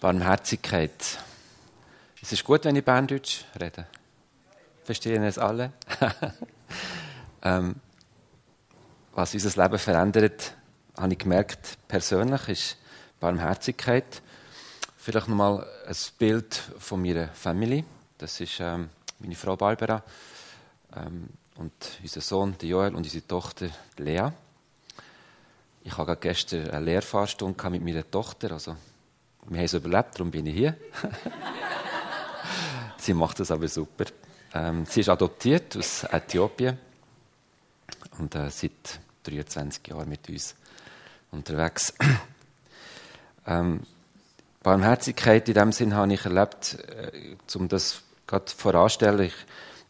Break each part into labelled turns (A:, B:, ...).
A: Barmherzigkeit. Es ist gut, wenn ich Berndeutsch rede. Verstehen es alle? ähm, was unser Leben verändert, habe ich gemerkt, persönlich, ist Barmherzigkeit. Vielleicht nochmal ein Bild von meiner Familie. Das ist ähm, meine Frau Barbara ähm, und unser Sohn Joel und unsere Tochter Lea. Ich hatte gestern eine Lehrfahrstunde mit meiner Tochter. Also, wir haben es überlebt, darum bin ich hier. sie macht das aber super. Ähm, sie ist adoptiert aus Äthiopien und äh, seit 23 Jahren mit uns unterwegs. ähm, Barmherzigkeit in dem Sinn habe ich erlebt, äh, um das gerade voranstellen. Ich,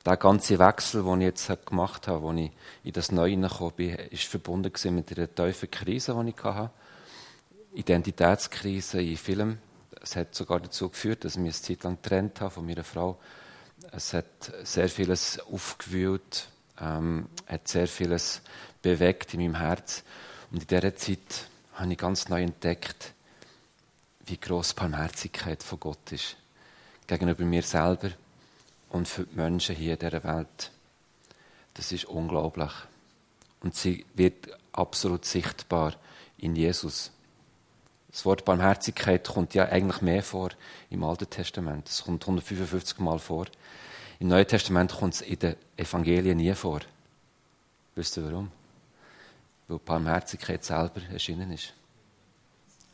A: der ganze Wechsel, den ich jetzt gemacht habe, wo ich in das Neue hineingekommen bin, ist verbunden mit einer tiefen Krise, die ich hatte. Identitätskrise in Film. Es hat sogar dazu geführt, dass ich mich eine Zeit lang getrennt habe von meiner Frau. Es hat sehr vieles aufgewühlt, ähm, hat sehr vieles bewegt in meinem Herz. Und in dieser Zeit habe ich ganz neu entdeckt, wie gross Barmherzigkeit von Gott ist. Gegenüber mir selber und für die Menschen hier in dieser Welt. Das ist unglaublich. Und sie wird absolut sichtbar in Jesus. Das Wort Barmherzigkeit kommt ja eigentlich mehr vor im Alten Testament. Es kommt 155 Mal vor. Im Neuen Testament kommt es in den Evangelien nie vor. Wisst ihr warum? Weil Barmherzigkeit selber erschienen ist.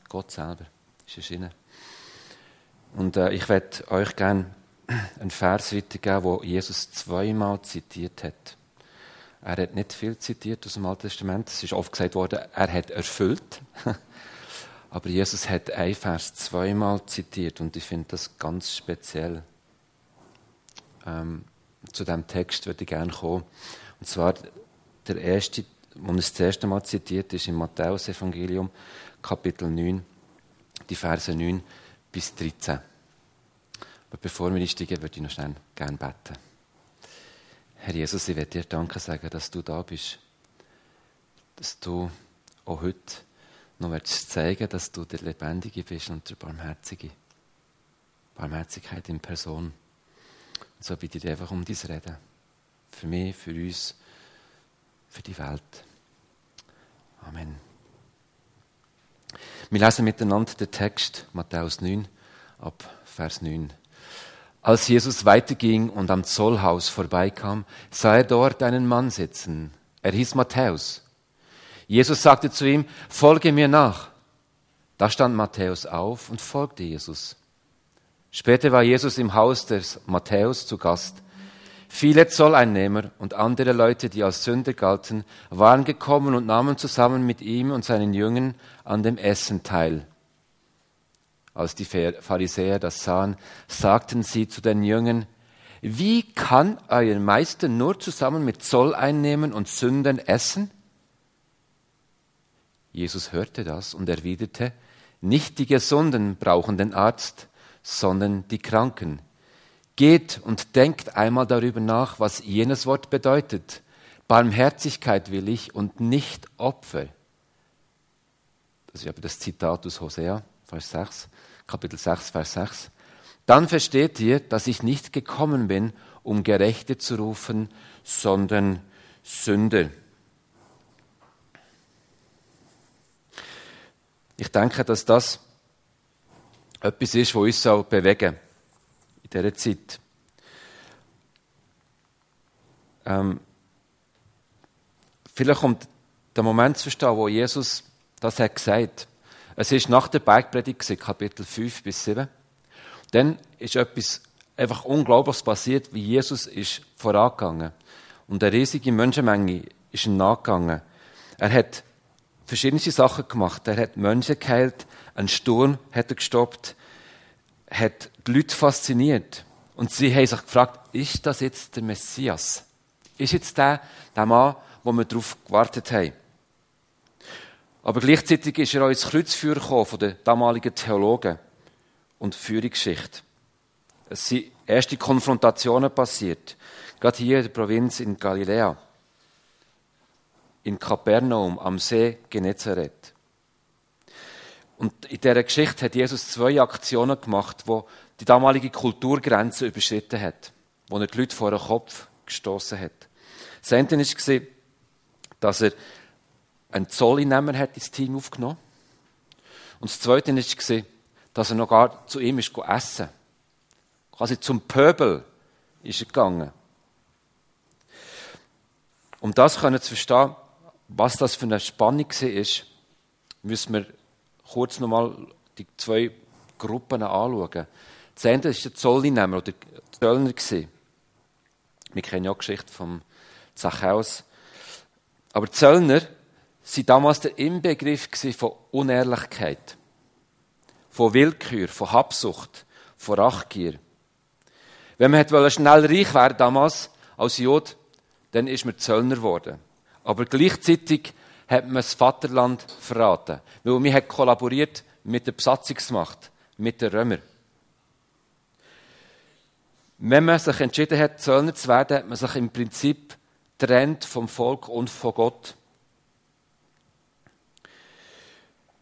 A: Gott selber ist erschienen. Und äh, ich werde euch gerne einen Vers weitergeben, wo Jesus zweimal zitiert hat. Er hat nicht viel zitiert aus dem Alten Testament. Es ist oft gesagt worden, er hat erfüllt. Aber Jesus hat ein Vers zweimal zitiert und ich finde das ganz speziell. Ähm, zu dem Text würde ich gerne kommen. Und zwar der erste, wo es das erste Mal zitiert ist, im Matthäus-Evangelium, Kapitel 9, die Verse 9 bis 13. Aber bevor wir einsteigen, würde ich noch schnell gerne beten. Herr Jesus, ich werde dir Danke sagen, dass du da bist. Dass du auch heute noch willst zeigen dass du der Lebendige bist und der Barmherzige. Barmherzigkeit in Person. Und so bitte ich einfach um dein Reden. Für mich, für uns, für die Welt. Amen. Wir lesen miteinander den Text Matthäus 9 ab Vers 9. Als Jesus weiterging und am Zollhaus vorbeikam, sah er dort einen Mann sitzen. Er hieß Matthäus. Jesus sagte zu ihm, folge mir nach. Da stand Matthäus auf und folgte Jesus. Später war Jesus im Haus des Matthäus zu Gast. Viele Zolleinnehmer und andere Leute, die als Sünder galten, waren gekommen und nahmen zusammen mit ihm und seinen Jüngern an dem Essen teil. Als die Pharisäer das sahen, sagten sie zu den Jüngern, wie kann euer Meister nur zusammen mit Zolleinnehmern und Sündern essen? Jesus hörte das und erwiderte, nicht die Gesunden brauchen den Arzt, sondern die Kranken. Geht und denkt einmal darüber nach, was jenes Wort bedeutet. Barmherzigkeit will ich und nicht Opfer. Das ist aber das Zitat aus Hosea, Vers 6. Kapitel 6, Vers 6. Dann versteht ihr, dass ich nicht gekommen bin, um Gerechte zu rufen, sondern Sünder. Ich denke, dass das etwas ist, was uns auch bewegen in dieser Zeit. Ähm, vielleicht kommt der Moment zu verstehen, wo Jesus das hat gesagt es ist nach der Bergpredigt, Kapitel 5 bis 7. Dann ist etwas einfach Unglaubliches passiert, wie Jesus ist vorangegangen. Und eine riesige Menschenmenge ist ihm nachgegangen. Er hat verschiedene Sachen gemacht. Er hat Menschen geheilt, einen Sturm hat er gestoppt, hat die Leute fasziniert. Und sie haben sich gefragt, ist das jetzt der Messias? Ist jetzt der, der Mann, wo wir darauf gewartet haben? Aber gleichzeitig ist er auch ins Kreuzführer gekommen von den damaligen Theologen und Führungsschicht. Es sind erste Konfrontationen passiert. Gerade hier in der Provinz in Galiläa. In Kapernaum am See Genezareth. Und in dieser Geschichte hat Jesus zwei Aktionen gemacht, wo die damalige Kulturgrenze überschritten hat, wo er die Leute vor den Kopf gestoßen hat. Das eine war, dass er einen Zollinnehmer hat ins Team aufgenommen Und das zweite war, dass er noch gar zu ihm ist essen Quasi zum Pöbel ist er gegangen. Um das zu verstehen, was das für eine Spannung war, müssen wir kurz nochmal die zwei Gruppen anschauen. Das eine war der Zollinnehmer oder der Zöllner. Wir kennen ja die Geschichte vom Zachäus. Aber Zöllner waren damals der Inbegriff von Unehrlichkeit, von Willkür, von Habsucht, von Rachgier. Wenn man schnell reich werden damals als Jod, dann ist man Zöllner geworden. Aber gleichzeitig hat man das Vaterland verraten. Weil man hat kollaboriert mit der Besatzungsmacht, mit den Römern. Wenn man sich entschieden hat, Zöllner zu werden, hat man sich im Prinzip trennt vom Volk und von Gott.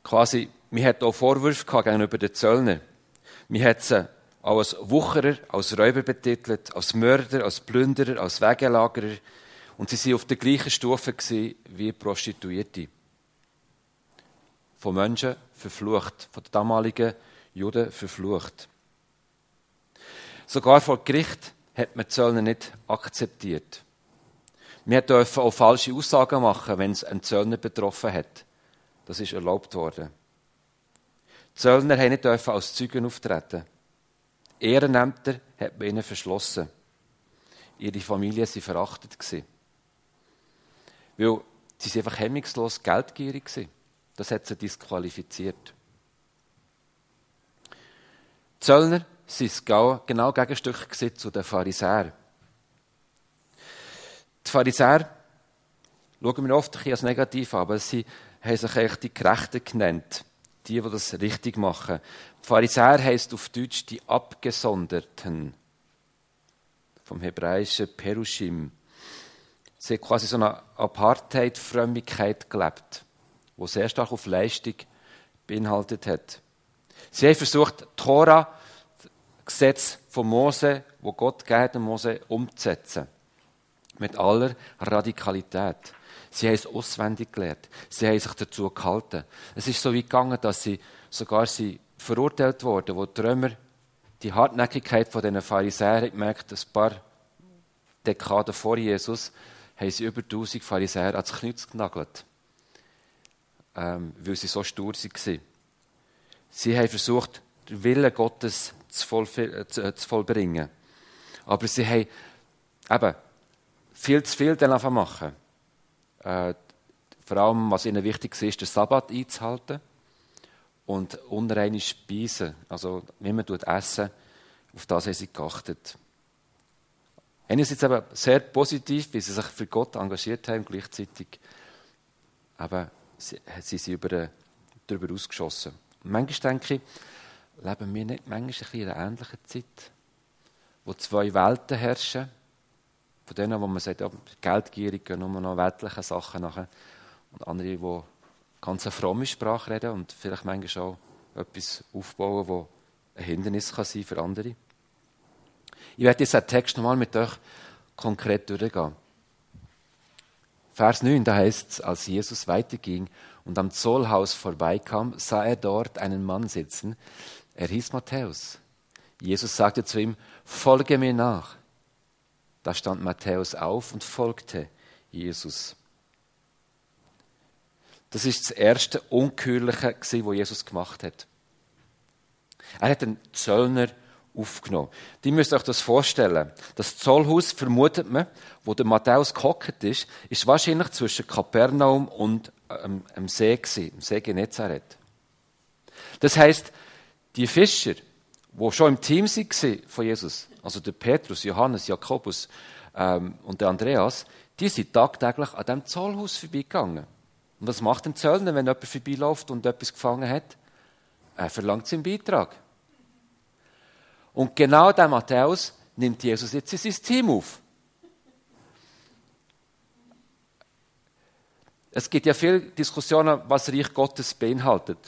A: Quasi, man hat auch Vorwürfe gegenüber den Zöllnern. Man hat sie als Wucherer, als Räuber betitelt, als Mörder, als Plünderer, als Wegelagerer. Und sie waren auf der gleichen Stufe wie Prostituierte. Von Menschen verflucht, von den damaligen Juden verflucht. Sogar vor Gericht hat man die Zöllner nicht akzeptiert. Wir dürfen auch falsche Aussagen machen, wenn es einen Zöllner betroffen hat. Das ist erlaubt worden. Die Zöllner haben nicht als Zeugen auftreten. Ehrenämter hat man ihnen verschlossen. Ihre Familien waren verachtet. Weil sie einfach hemmungslos geldgierig waren. Das hat sie disqualifiziert. Die Zöllner waren genau Gegenstück zu den Pharisäern. Die Pharisäer schauen wir oft als negativ an, aber sie haben sich eigentlich die Gerechten genannt. Die, die das richtig machen. Die Pharisäer heisst auf Deutsch die Abgesonderten. Vom hebräischen Perushim. Sie haben quasi so eine Apartheid-Frömmigkeit gelebt, die sehr stark auf Leistung beinhaltet hat. Sie haben versucht, Tora, Gesetz von Mose, wo Gott gegeben Mose, umzusetzen mit aller Radikalität. Sie haben es auswendig gelernt. Sie haben sich dazu gehalten. Es ist so weit gegangen, dass sie sogar sie verurteilt wurden, wo die Römer die Hartnäckigkeit von diesen Pharisäern gemerkt, ein paar Dekaden vor Jesus, haben sie über 1000 Pharisäer ans Kreuz genagelt, ähm, weil sie so stur waren. Sie haben versucht, den Willen Gottes zu, voll, zu, zu vollbringen. Aber sie haben eben viel zu viel einfach machen. Äh, vor allem, was ihnen wichtig ist, den Sabbat einzuhalten und unreine Speisen, also wie man essen, auf das haben sie geachtet. Einerseits aber sehr positiv, wie sie sich für Gott engagiert haben, gleichzeitig aber sie, sind über, darüber ausgeschossen. Manchmal denke ich, leben wir nicht manchmal in einer ähnlichen Zeit, wo zwei Welten herrschen, von denen, wo man sagt, ja, geldgierig gehen nur noch weltliche Sachen nachher. Und andere, die ganz eine fromme Sprache reden und vielleicht manchmal auch etwas aufbauen, wo ein Hindernis kann sein für andere. Ich werde den Text nochmal mit euch konkret durchgehen. Vers 9, da heißt es, als Jesus weiterging und am Zollhaus vorbeikam, sah er dort einen Mann sitzen. Er hieß Matthäus. Jesus sagte zu ihm, folge mir nach. Da stand Matthäus auf und folgte Jesus. Das ist das erste Unkühliche, was Jesus gemacht hat. Er hat einen Zöllner aufgenommen. Die müsst euch das vorstellen. Das Zollhaus, vermutet man, wo der Matthäus gehockt ist, ist wahrscheinlich zwischen Kapernaum und ähm, dem See gewesen, dem See Genezareth. Das heißt, die Fischer, die schon im Team waren von Jesus, also der Petrus, Johannes, Jakobus ähm, und der Andreas, die sind tagtäglich an diesem Zollhaus vorbeigegangen. Und was macht ein Zöllner, wenn jemand vorbeiläuft und etwas gefangen hat? Er verlangt seinen Beitrag. Und genau der Matthäus nimmt Jesus jetzt in sein Team auf. Es gibt ja viele Diskussionen, was Reich Gottes beinhaltet.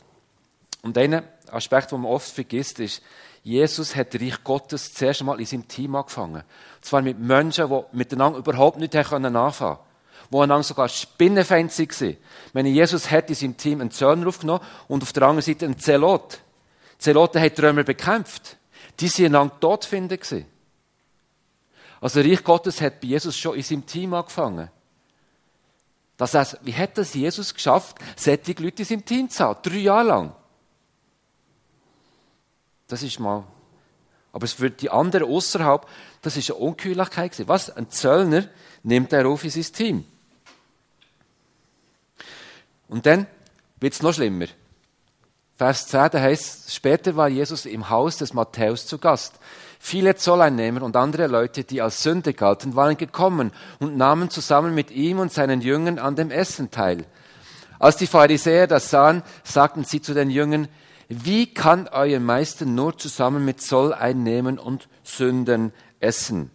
A: Und ein Aspekt, den man oft vergisst, ist, Jesus hat das Reich Gottes zuerst einmal in seinem Team angefangen. Und zwar mit Menschen, die miteinander überhaupt nicht anfangen konnten. Die einander sogar spinnenfeind waren. Wenn Jesus hat in seinem Team einen Zöllner aufgenommen und auf der anderen Seite einen Zelot. Zeloten haben die Römer bekämpft. Die waren einander tot finden. Also Reich Gottes hat bei Jesus schon in seinem Team angefangen. Das heißt, wie hat das Jesus geschafft, solche Leute in seinem Team zu haben? Drei Jahre lang. Das ist mal. Aber es für die anderen außerhalb, das ist eine Unkühlichkeit Was? Ein Zöllner nimmt er auf in sein Team. Und dann wird es noch schlimmer. Vers 10, da heißt, später war Jesus im Haus des Matthäus zu Gast. Viele Zolleinnehmer und andere Leute, die als Sünde galten, waren gekommen und nahmen zusammen mit ihm und seinen Jüngern an dem Essen teil. Als die Pharisäer das sahen, sagten sie zu den Jüngern, wie kann euer Meister nur zusammen mit Zolleinnehmern und Sünden essen?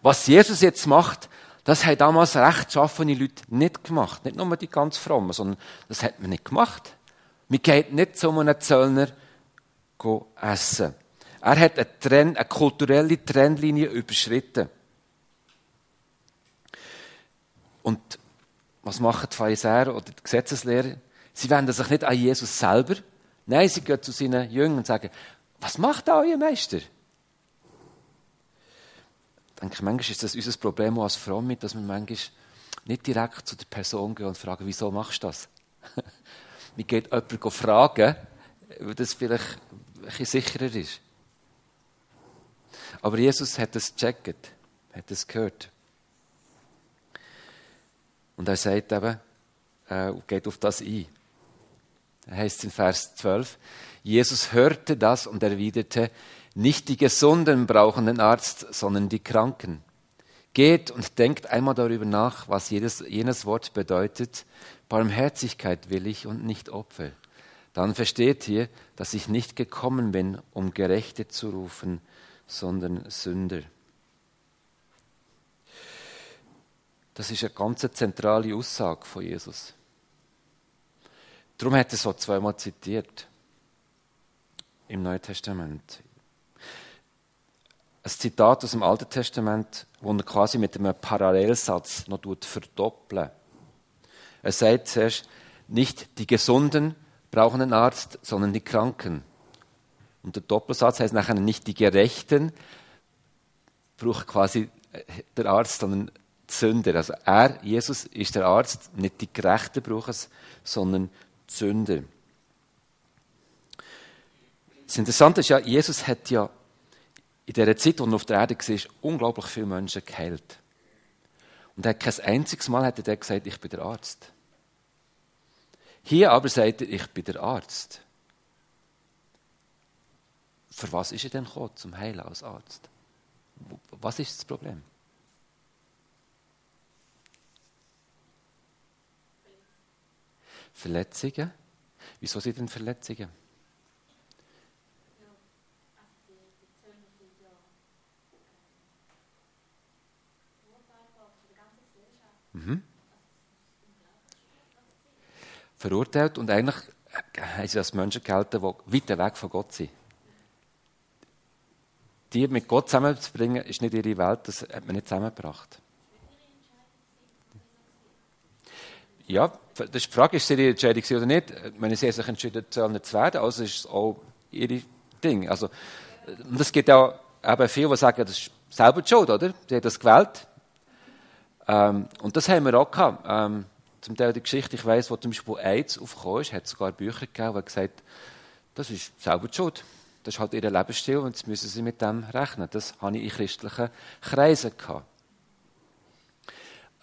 A: Was Jesus jetzt macht, das haben damals rechtschaffene Leute nicht gemacht. Nicht nur die ganz frommen, sondern das hat man nicht gemacht. Man geht nicht zu einem Zöllner essen. Er hat eine, Trend, eine kulturelle Trendlinie überschritten. Und was machen die Pharisäer oder die Gesetzeslehrer? Sie wenden sich nicht an Jesus selber. Nein, sie gehen zu seinen Jüngern und sagen, was macht da euer Meister? Ich denke, manchmal ist das unser Problem auch als mit, dass wir manchmal nicht direkt zu der Person gehen und fragen, wieso machst du das? wir gehen jemanden fragen, weil das vielleicht ein bisschen sicherer ist. Aber Jesus hat es gecheckt, hat es gehört. Und er sagt eben, äh, geht auf das ein. Er heißt in Vers 12, Jesus hörte das und erwiderte, nicht die Gesunden brauchen den Arzt, sondern die Kranken. Geht und denkt einmal darüber nach, was jedes, jenes Wort bedeutet. Barmherzigkeit will ich und nicht Opfer. Dann versteht ihr, dass ich nicht gekommen bin, um Gerechte zu rufen, sondern Sünder. Das ist eine ganz zentrale Aussage von Jesus. Darum hat er es so zweimal zitiert im Neuen Testament ein Zitat aus dem Alten Testament, wo er quasi mit einem Parallelsatz noch verdoppelt. Er sagt zuerst, nicht die Gesunden brauchen einen Arzt, sondern die Kranken. Und der Doppelsatz heißt nachher nicht die Gerechten braucht quasi äh, der Arzt, sondern die Sünder. Also er, Jesus, ist der Arzt, nicht die Gerechten brauchen es, sondern die Sünder. Das Interessante ist ja, Jesus hat ja in dieser Zeit, als er auf der Erde war, unglaublich viele Menschen geheilt. Und er kein einziges Mal hat er gesagt, ich bin der Arzt. Hier aber sagt er, ich bin der Arzt. Für was ist er denn gekommen, zum Heilen als Arzt? Was ist das Problem? Verletzungen? Wieso sind denn Verletzungen? Mhm. Verurteilt und eigentlich haben sie als Menschen gehalten, die weit weg von Gott sind. Die mit Gott zusammenzubringen, ist nicht ihre Welt, das hat man nicht zusammengebracht. Ja, das ist die Frage, ist es ihre Entscheidung oder nicht? Wenn sie sich entschieden soll nicht zu werden, also ist es auch ihre Ding. Also, und es gibt auch eben viele, die sagen, das ist selber die Schuld, oder? Sie haben das gewählt, ähm, und das haben wir auch gehabt. Ähm, zum Teil die Geschichte, ich weiss, wo zum Beispiel AIDS aufgekommen ist, hat sogar Bücher gegeben, die gesagt das ist selber die Schuld. Das ist halt ihr Lebensstil und jetzt müssen sie mit dem rechnen. Das habe ich in christlichen Kreisen gehabt.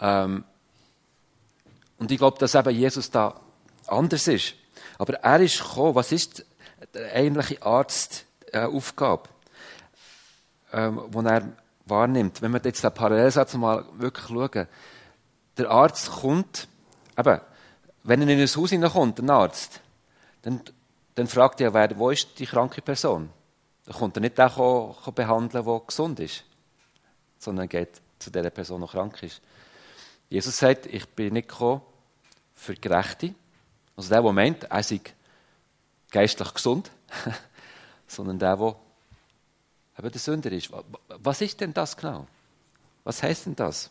A: Ähm, und ich glaube, dass eben Jesus da anders ist. Aber er ist gekommen, was ist die eigentliche Arztaufgabe, äh, ähm, wo er wahrnimmt. Wenn wir jetzt den Parallelsatz mal wirklich schauen. Der Arzt kommt, eben, wenn er in ein Haus hineinkommt, ein Arzt, dann, dann fragt er, wer, wo ist die kranke Person? Dann kommt er nicht den behandeln, der gesund ist, sondern geht zu der Person, die krank ist. Jesus sagt, ich bin nicht gekommen für Gerechte, Also der, der meint, er sei geistlich gesund, sondern der, der eben der Sünder ist. Was ist denn das genau? Was heißt denn das?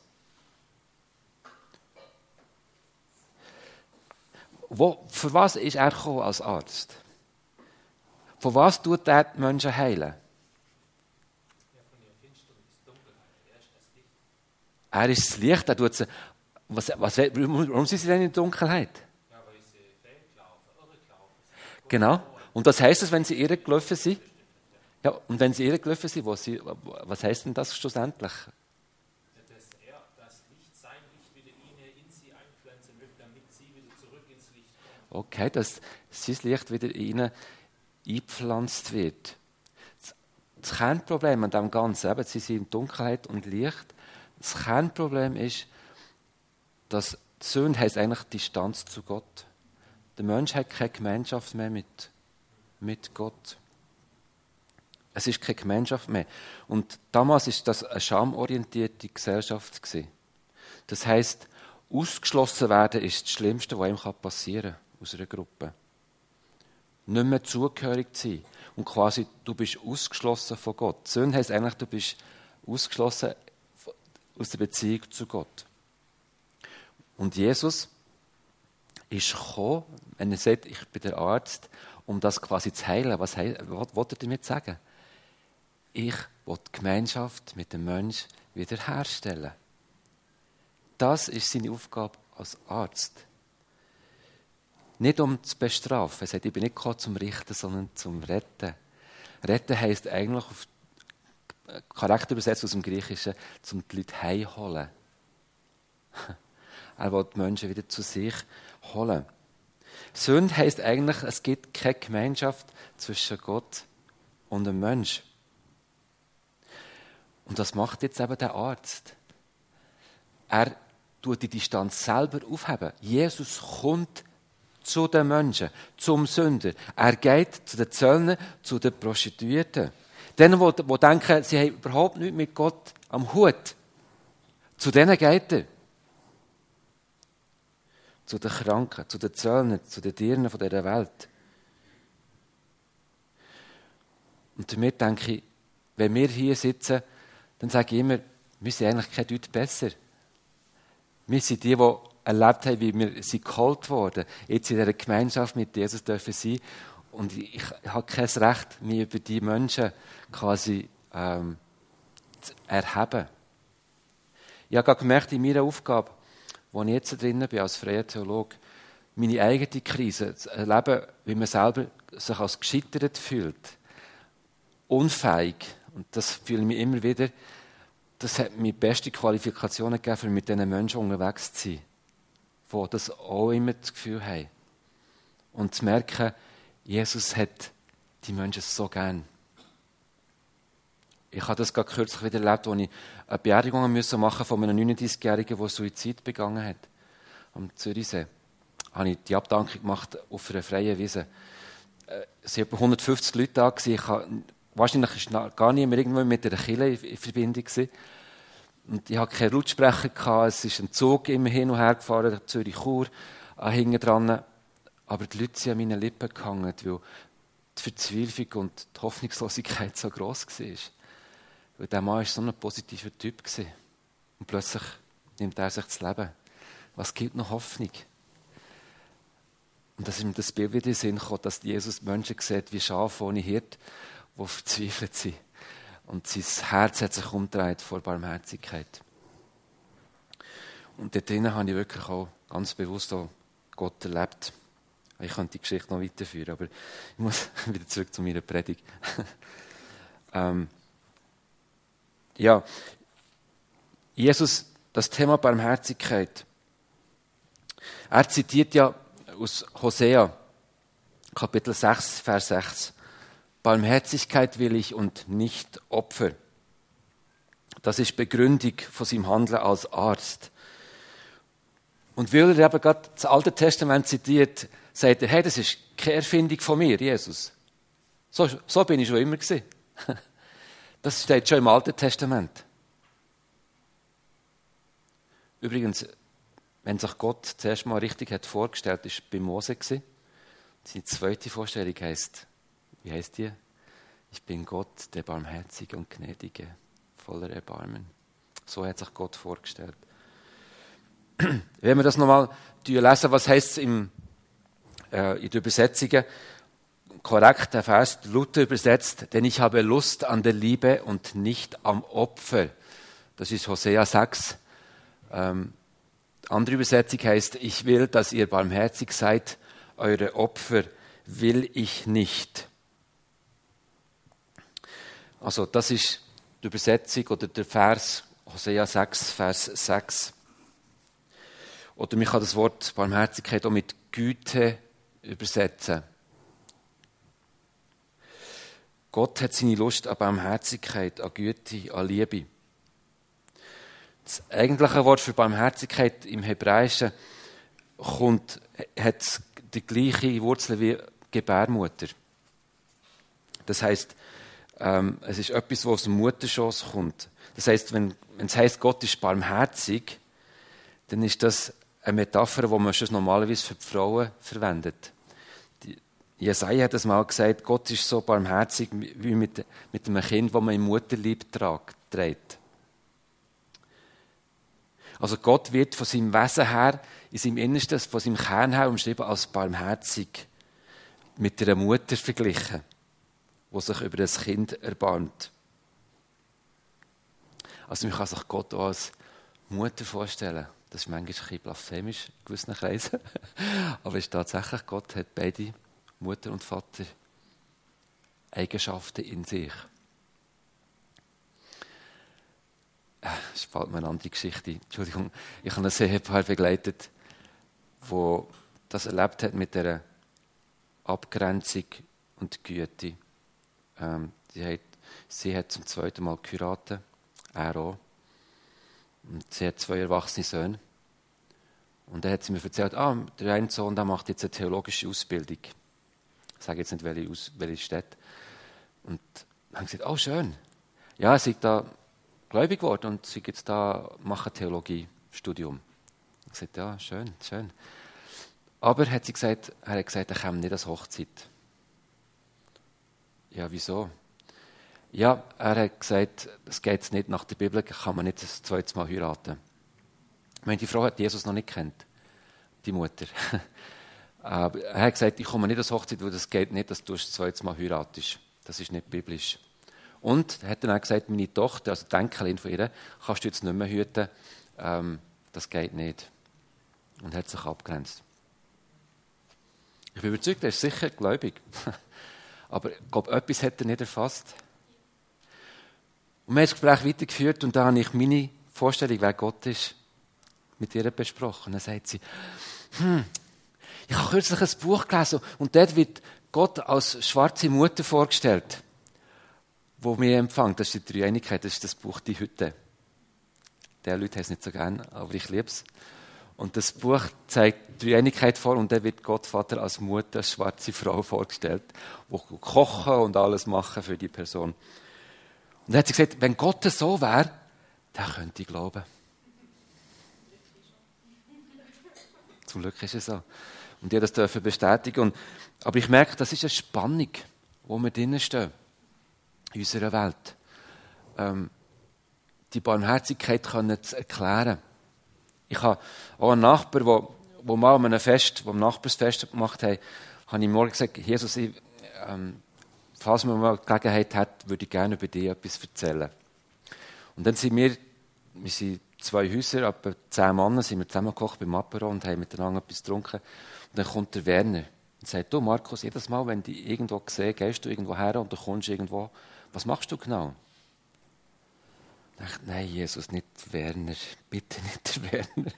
A: Wo, für was ist er gekommen als Arzt? Von was tut er die Menschen heilen? Er ist das Licht, er tut sie, was, was, warum sind sie denn in der Dunkelheit? Ja, weil sie fehlgelaufen, Genau. Und was heißt es, wenn sie irre gelaufen sind? Ja, und wenn sie irre gelaufen sind, was, sie, was heißt denn das schlussendlich? Dass er das Licht, sein Licht wieder in sie einpflanzen wird, damit sie wieder zurück ins Licht kommen. Okay, dass sein Licht wieder in ihnen eingepflanzt wird. Das Kernproblem an dem Ganzen, eben, sie sind in Dunkelheit und Licht. Das Kernproblem ist, dass Sünde heißt eigentlich Distanz zu Gott. Der Mensch hat keine Gemeinschaft mehr mit, mit Gott. Es ist keine Gemeinschaft mehr. Und damals ist das eine schamorientierte Gesellschaft. Das heißt, ausgeschlossen werden ist das Schlimmste, was ihm passieren kann aus einer Gruppe. Nicht mehr zugehörig zu sein. Und quasi, du bist ausgeschlossen von Gott. Sünde heißt eigentlich, du bist ausgeschlossen aus der Beziehung zu Gott. Und Jesus ist gekommen, wenn er sagt, ich bin der Arzt, um das quasi zu heilen. Was, was will er damit sagen? Ich will die Gemeinschaft mit dem Menschen wiederherstellen. Das ist seine Aufgabe als Arzt. Nicht um zu bestrafen. Er sagt, ich bin nicht gekommen zum Richten, sondern zum Retten. Retten heisst eigentlich auf Charakter übersetzt aus dem Griechischen, zum die Leute heimholen. er will die Menschen wieder zu sich holen. Sünde heisst eigentlich, es gibt keine Gemeinschaft zwischen Gott und dem Mensch. Und das macht jetzt eben der Arzt. Er tut die Distanz selber aufheben. Jesus kommt zu den Menschen, zum Sünder. Er geht zu den Zöllnern, zu den Prostituierten. Denen, die, die denken, sie haben überhaupt nichts mit Gott am Hut. Zu denen geht er. Zu den Kranken, zu den Zöllnern, zu den Tieren dieser Welt. Und damit denke ich, wenn wir hier sitzen, dann sage ich immer, wir sind eigentlich kein Deut besser. Wir sind die, die erlebt haben, wie wir sie geholt wurden, jetzt in dieser Gemeinschaft mit Jesus dürfen sein und ich, ich habe kein Recht, mich über die Menschen quasi ähm, zu erheben. Ich habe gemerkt, in meiner Aufgabe, wo ich jetzt drin bin, als freier Theologe, meine eigene Krise zu erleben, wie man selber sich als gescheitert fühlt, unfähig, und das fühle ich immer wieder, das hat mir beste Qualifikationen gegeben, um mit diesen Menschen unterwegs zu sein, die das auch immer das Gefühl haben. Und zu merken, Jesus hat die Menschen so gern. Ich habe das gerade kürzlich wieder erlebt, als ich eine Beerdigung machen musste von einem 39-Jährigen, der Suizid begangen hat. Am Zürichsee. Habe ich die Abdankung gemacht auf einer freien Wiese. Äh, es waren etwa 150 Leute da. Ich habe, wahrscheinlich war gar niemand irgendwo mit einer Kille in Verbindung. Gewesen. Und ich hatte keine Lautsprecher. Gehabt. Es ist ein Zug immer hin und her gefahren, Zürich-Chur, hinten dran. Aber die Leute sind an meinen Lippen gehangen, weil die Verzweiflung und die Hoffnungslosigkeit so groß war. Weil der Mann war so ein positiver Typ. Gewesen. Und plötzlich nimmt er sich das Leben. Was gibt noch Hoffnung? Und dass ihm das Bild wieder in den Sinn kommt, dass Jesus Menschen sieht wie Schafe ohne Hirt, die verzweifelt sind. Und sein Herz hat sich umgedreht vor Barmherzigkeit. Und dort drinnen habe ich wirklich auch ganz bewusst auch Gott erlebt. Ich könnte die Geschichte noch weiterführen, aber ich muss wieder zurück zu meiner Predigt. ähm, ja, Jesus, das Thema Barmherzigkeit. Er zitiert ja aus Hosea, Kapitel 6, Vers 6. Barmherzigkeit will ich und nicht Opfer. Das ist Begründung von seinem Handeln als Arzt. Und weil er eben gerade das Alte Testament zitiert, sagt er, hey, das ist keine Erfindung von mir, Jesus. So, so bin ich schon immer gewesen. Das steht schon im Alten Testament. Übrigens, wenn sich Gott zuerst mal richtig hat vorgestellt, ist bei Mose gewesen. Seine zweite Vorstellung heißt, wie heißt die? Ich bin Gott, der barmherzige und gnädige, voller Erbarmen. So hat sich Gott vorgestellt. Wenn wir das nochmal lesen, was heißt es im, äh, in den Übersetzungen? Korrekt, der Vers Luther übersetzt, denn ich habe Lust an der Liebe und nicht am Opfer. Das ist Hosea 6. Ähm, andere Übersetzung heißt, ich will, dass ihr barmherzig seid, eure Opfer will ich nicht. Also das ist die Übersetzung oder der Vers Hosea 6, Vers 6. Oder man kann das Wort Barmherzigkeit auch mit Güte übersetzen. Gott hat seine Lust an Barmherzigkeit, an Güte, an Liebe. Das eigentliche Wort für Barmherzigkeit im Hebräischen kommt, hat die gleiche Wurzel wie Gebärmutter. Das heißt, ähm, es ist etwas, was aus dem Mutterschoss kommt. Das heißt, wenn, wenn es heißt, Gott ist barmherzig, dann ist das eine Metapher, die man normalerweise für die Frauen verwendet. Die, Jesaja hat es mal gesagt, Gott ist so barmherzig wie mit, mit einem Kind, das man im Mutterlieb trägt. Also Gott wird von seinem Wesen her, in seinem Innersten, von seinem Kern her umschrieben als barmherzig, mit einer Mutter verglichen, wo sich über das Kind erbarmt. Also man kann sich Gott auch als Mutter vorstellen. Das ist manchmal ein bisschen blasphemisch in gewissen Kreisen. Aber es ist tatsächlich, Gott hat beide, Mutter und Vater, Eigenschaften in sich. Es fällt mir eine andere Geschichte. Entschuldigung, ich habe ein Ehepaar begleitet, wo das erlebt hat mit der Abgrenzung und Güte. Ähm, sie, hat, sie hat zum zweiten Mal geheiratet, er auch. Und sie hat zwei erwachsene Söhne. Und dann hat sie mir erzählt, ah, der eine Sohn der macht jetzt eine theologische Ausbildung. Ich sage jetzt nicht, welche, welche Stadt. Und dann haben gesagt, oh, schön. Ja, sie ist da gläubig geworden und sie jetzt da machen Theologiestudium. Ich habe gesagt, ja, schön, schön. Aber hat sie gesagt, er hat gesagt, er kommt nicht als Hochzeit. Ja, wieso? Ja, er hat gesagt, es geht nicht nach der Bibel, kann man nicht das zweite Mal heiraten. Ich meine, die Frau hat Jesus noch nicht kennt, die Mutter. Aber er hat gesagt, ich komme nicht als Hochzeit, weil das geht nicht, dass du das zweite Mal heiratest. Das ist nicht biblisch. Und er hat dann auch gesagt, meine Tochter, also die Enkelin von ihr, kannst du jetzt nicht mehr hüten, ähm, das geht nicht. Und hat sich abgrenzt. Ich bin überzeugt, er ist sicher gläubig. Aber ich glaube, etwas hat er nicht erfasst. Und wir haben das Gespräch weitergeführt und da habe ich meine Vorstellung, wer Gott ist, mit ihr besprochen. Dann sagt sie, hm, ich habe kürzlich ein Buch gelesen und dort wird Gott als schwarze Mutter vorgestellt, wo mir empfängt. Das ist die Dreieinigkeit, das ist das Buch Die Hütte. Der Leute haben es nicht so gern, aber ich liebe es. Und das Buch zeigt die Dreieinigkeit vor und da wird Gott Vater als Mutter, als schwarze Frau vorgestellt, wo kochen und alles machen für die Person. Und dann hat sie gesagt, wenn Gott so wäre, dann könnte ich glauben. Zum Glück ist es so. Und ihr das dürfen bestätigen. Und, aber ich merke, das ist eine Spannung, wo wir drinnen stehen. In unserer Welt. Ähm, die Barmherzigkeit können zu erklären. Ich habe auch einen Nachbar, der wo mal an einem Fest, wo am Nachbarsfest gemacht haben, habe ich morgen gesagt, Jesus, ich, ähm, falls man mal Gelegenheit hat, würde ich gerne über dich etwas erzählen. Und dann sind wir, wir sind zwei Häuser, etwa zehn Männer, sind wir zusammengekocht beim Apero und haben miteinander etwas getrunken. Und dann kommt der Werner und sagt, du Markus, jedes Mal, wenn du irgendwo sehe, gehst du irgendwo her und du kommst irgendwo, was machst du genau? Dachte, nein, Jesus, nicht Werner, bitte nicht der Werner.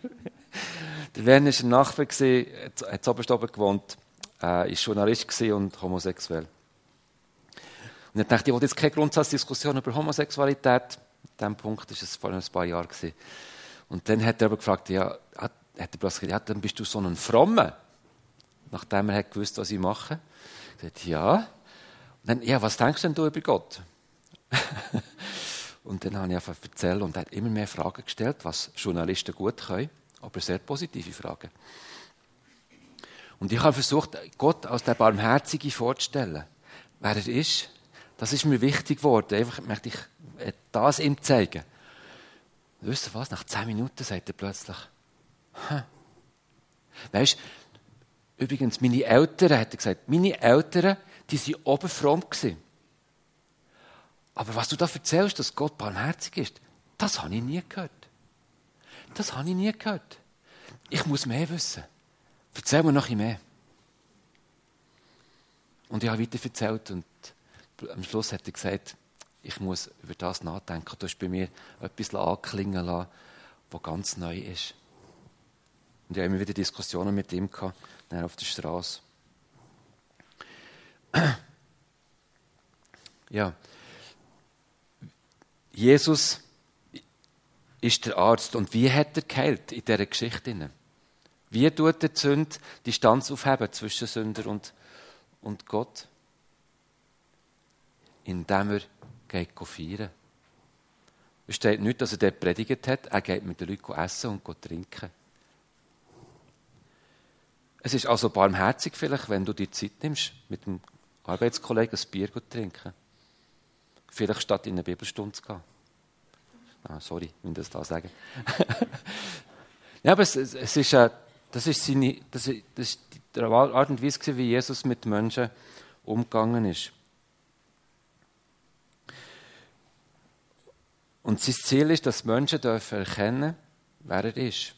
A: der Werner war ein Nachbar, hat oberst oben gewohnt, äh, war Journalist und homosexuell. Und ich dachte, ich wollte jetzt keine Grundsatzdiskussion über Homosexualität. An diesem Punkt war es vor ein paar Jahren. Und dann hat er aber gefragt, ja, hat, hat er gesagt, ja, dann bist du so ein Frommer. Nachdem er hat gewusst, was ich mache. Ich sagte, ja. Und dann, ja, was denkst denn du über Gott? und dann habe ich einfach erzählt und er hat immer mehr Fragen gestellt, was Journalisten gut können. aber sehr positive Fragen. Und ich habe versucht, Gott als der Barmherzige vorzustellen. Wer er ist, das ist mir wichtig geworden. Einfach möchte ich das ihm zeigen. Wisst ihr was? Nach zehn Minuten sagt er plötzlich, hm. weißt übrigens, meine Eltern, hat er gesagt, meine Eltern, die waren oberfromm gewesen. Aber was du da erzählst, dass Gott barmherzig ist, das habe ich nie gehört. Das habe ich nie gehört. Ich muss mehr wissen. Erzähl mir noch mehr. Und ich habe weiter erzählt und am Schluss hat er gesagt, ich muss über das nachdenken. Du hast bei mir etwas anklingen lassen, was ganz neu ist. Und ich habe immer wieder Diskussionen mit ihm gehabt, auf der Straße. Ja. Jesus ist der Arzt. Und wie hat er geheilt in dieser Geschichte? Wie tut der Sünd die Distanz aufheben zwischen Sünder und, und Gott? Indem er geht feiern. Es steht nicht, dass er dort predigt hat, er geht mit den Leuten essen und trinken. Es ist also barmherzig vielleicht, wenn du dir Zeit nimmst, mit dem Arbeitskollegen ein Bier zu trinken. Vielleicht statt in eine Bibelstunde zu gehen. Ah, sorry, ich muss das da sagen. ja, aber es, es ist, äh, das ist, seine, das das ist die Art und Weise, wie Jesus mit Menschen umgegangen ist. Und sein Ziel ist, dass Menschen dürfen erkennen, wer er ist.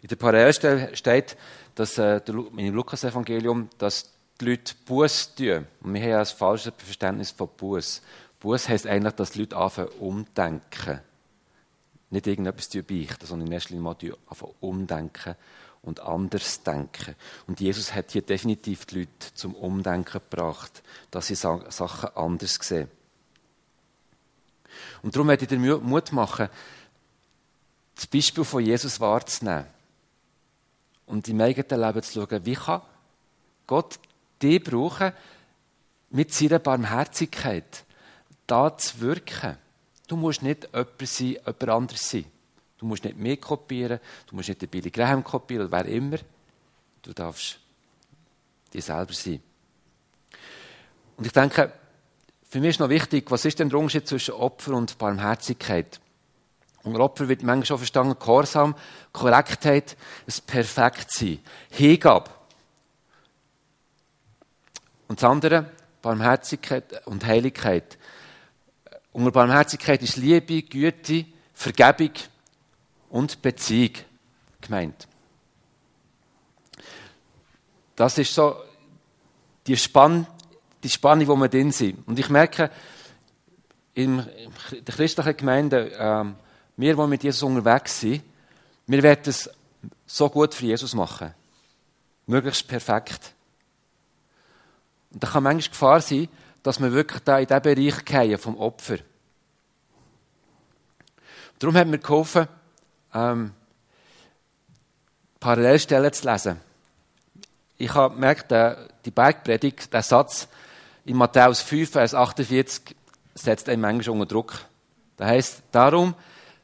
A: In der Parallelstelle steht, dass äh, im Lukas-Evangelium, dass die Leute Buß tun. Und wir haben ja ein falsches Verständnis von Buß. Buß heisst eigentlich, dass die Leute anfangen umdenken. Nicht irgendetwas beichten, sondern in erster Linie mal anfangen umdenken und anders denken. Und Jesus hat hier definitiv die Leute zum Umdenken gebracht, dass sie Sachen anders sehen. Und darum werde ich dir Mut machen, das Beispiel von Jesus wahrzunehmen und im eigenen Leben zu schauen, wie kann Gott dich brauchen, mit seiner Barmherzigkeit da zu wirken. Du musst nicht jemand sein, jemand anderes sein. Du musst nicht mehr kopieren, du musst nicht den Billy Graham kopieren oder wer immer. Du darfst dir selber sein. Und ich denke, für mich ist noch wichtig, was ist denn der Unterschied zwischen Opfer und Barmherzigkeit? Unter Opfer wird manchmal schon verstanden, Gehorsam, Korrektheit, ein Perfektsein, Hingabe. Und das andere, Barmherzigkeit und Heiligkeit. Unter Barmherzigkeit ist Liebe, Güte, Vergebung und Beziehung gemeint. Das ist so die Spann die Spannung, wo wir drin sind. Und ich merke, in der christlichen Gemeinde, ähm, wir, die mit Jesus unterwegs sind, wir werden es so gut für Jesus machen. Möglichst perfekt. Und da kann manchmal Gefahr sein, dass wir wirklich da in diesen Bereich gehen vom Opfer. Darum hat mir geholfen, ähm, Parallelstellen zu lesen. Ich habe gemerkt, die Bergpredigt, der Satz, in Matthäus 5, Vers 48 setzt einen manchmal unter Druck. Da heißt, darum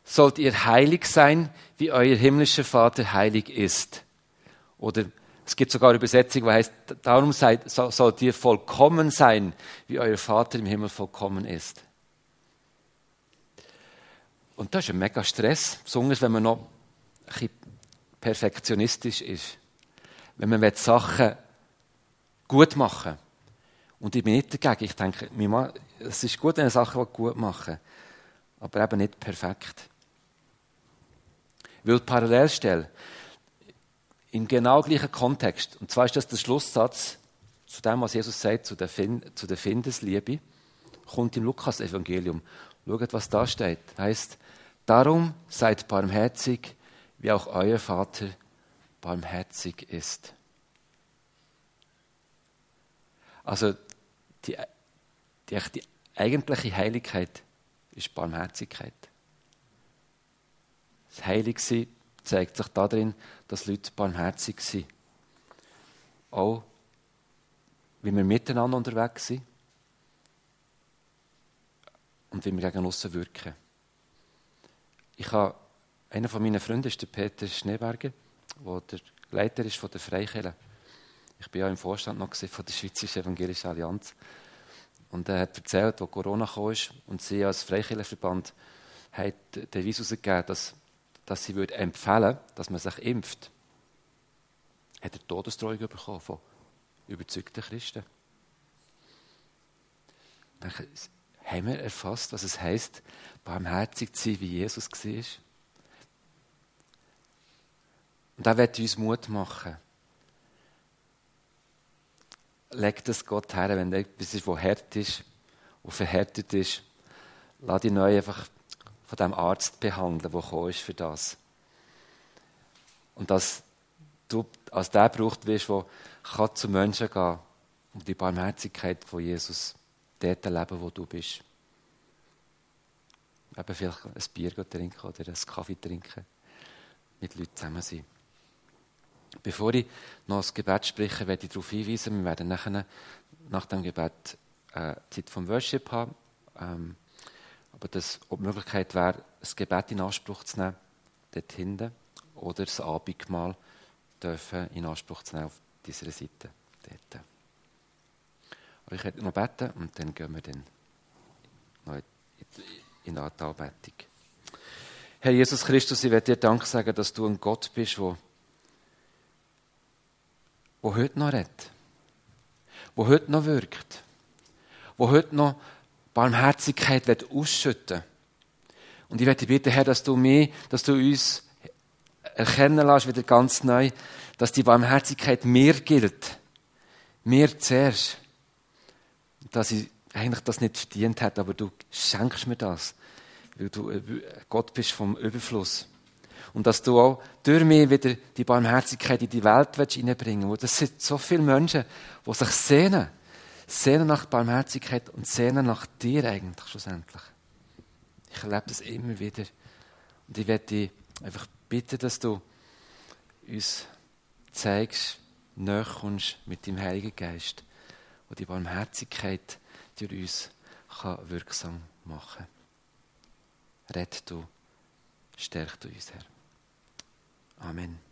A: sollt ihr heilig sein, wie euer himmlischer Vater heilig ist. Oder es gibt sogar Übersetzung, die heißt, darum seid, sollt ihr vollkommen sein, wie euer Vater im Himmel vollkommen ist. Und das ist ein mega Stress, besonders wenn man noch ein bisschen perfektionistisch ist. Wenn man Sachen gut machen will. Und ich bin nicht dagegen. Ich denke, es ist gut, eine Sache gut machen, aber eben nicht perfekt. Weil die Parallelstelle im genau gleichen Kontext, und zwar ist das der Schlusssatz zu dem, was Jesus sagt, zu der, fin zu der Findesliebe, kommt im Lukas-Evangelium. Schaut, was da steht. Heißt, darum seid barmherzig, wie auch euer Vater barmherzig ist. Also die, die, die eigentliche Heiligkeit ist Barmherzigkeit. Das Heiligsein zeigt sich darin, dass Leute barmherzig sind. Auch wie wir miteinander unterwegs sind und wie wir gegen aussen wirken. Ich habe einer von meinen Freunden ist der Peter Schneeberger, der der Leiter ist von der Freikirche. Ich bin ja im Vorstand noch von der Schweizerischen Evangelischen Allianz. Und er hat erzählt, wo Corona kam und sie als Freikirchenverband hat den Beweis herausgegeben, dass, dass sie würde empfehlen dass man sich impft. Hat er Todesdrohung bekommen von überzeugten Christen. Dann haben wir erfasst, was es heisst, barmherzig zu sein, wie Jesus war. Und er wird uns Mut machen. Leg das Gott her, wenn etwas ist, das hart ist und verhärtet ist. Lass dich neu einfach von dem Arzt behandeln, der ist für das. Und dass du als der braucht wirst, der kann zu Menschen gehen und die Barmherzigkeit von Jesus dort erleben, wo du bist. Eben vielleicht ein Bier trinken oder einen Kaffee trinken. Mit Leuten zusammen sein. Bevor ich noch das Gebet spreche, werde ich darauf hinweisen, wir werden nachher, nach dem Gebet äh, Zeit vom Worship haben. Ähm, aber das, ob die Möglichkeit wäre, das Gebet in Anspruch zu nehmen, dort hinten, oder das Abendmahl dürfen in Anspruch zu nehmen auf dieser Seite. Dort. Ich werde noch beten und dann gehen wir dann noch in die Anbettung. Herr Jesus Christus, ich werde dir Dank sagen, dass du ein Gott bist, der wo heute noch redet, wo heute noch wirkt, wo heute noch Barmherzigkeit ausschütten Und ich werde bitten, Herr, dass du mich, dass du uns erkennen lässt, wieder ganz neu, dass die Barmherzigkeit mir gilt. Mir zuerst. Dass ich eigentlich das nicht verdient hätte, aber du schenkst mir das. Weil du Gott bist vom Überfluss. Und dass du auch durch mich wieder die Barmherzigkeit in die Welt hineinbringen willst. Das sind so viele Menschen, die sich sehnen. Sehnen nach Barmherzigkeit und sehnen nach dir eigentlich schlussendlich. Ich erlebe das immer wieder. Und ich werde dich einfach bitten, dass du uns zeigst, näher kommst mit dem Heiligen Geist, wo die Barmherzigkeit durch uns kann wirksam machen kann. Rett du, stärk du uns, Herr. Amen.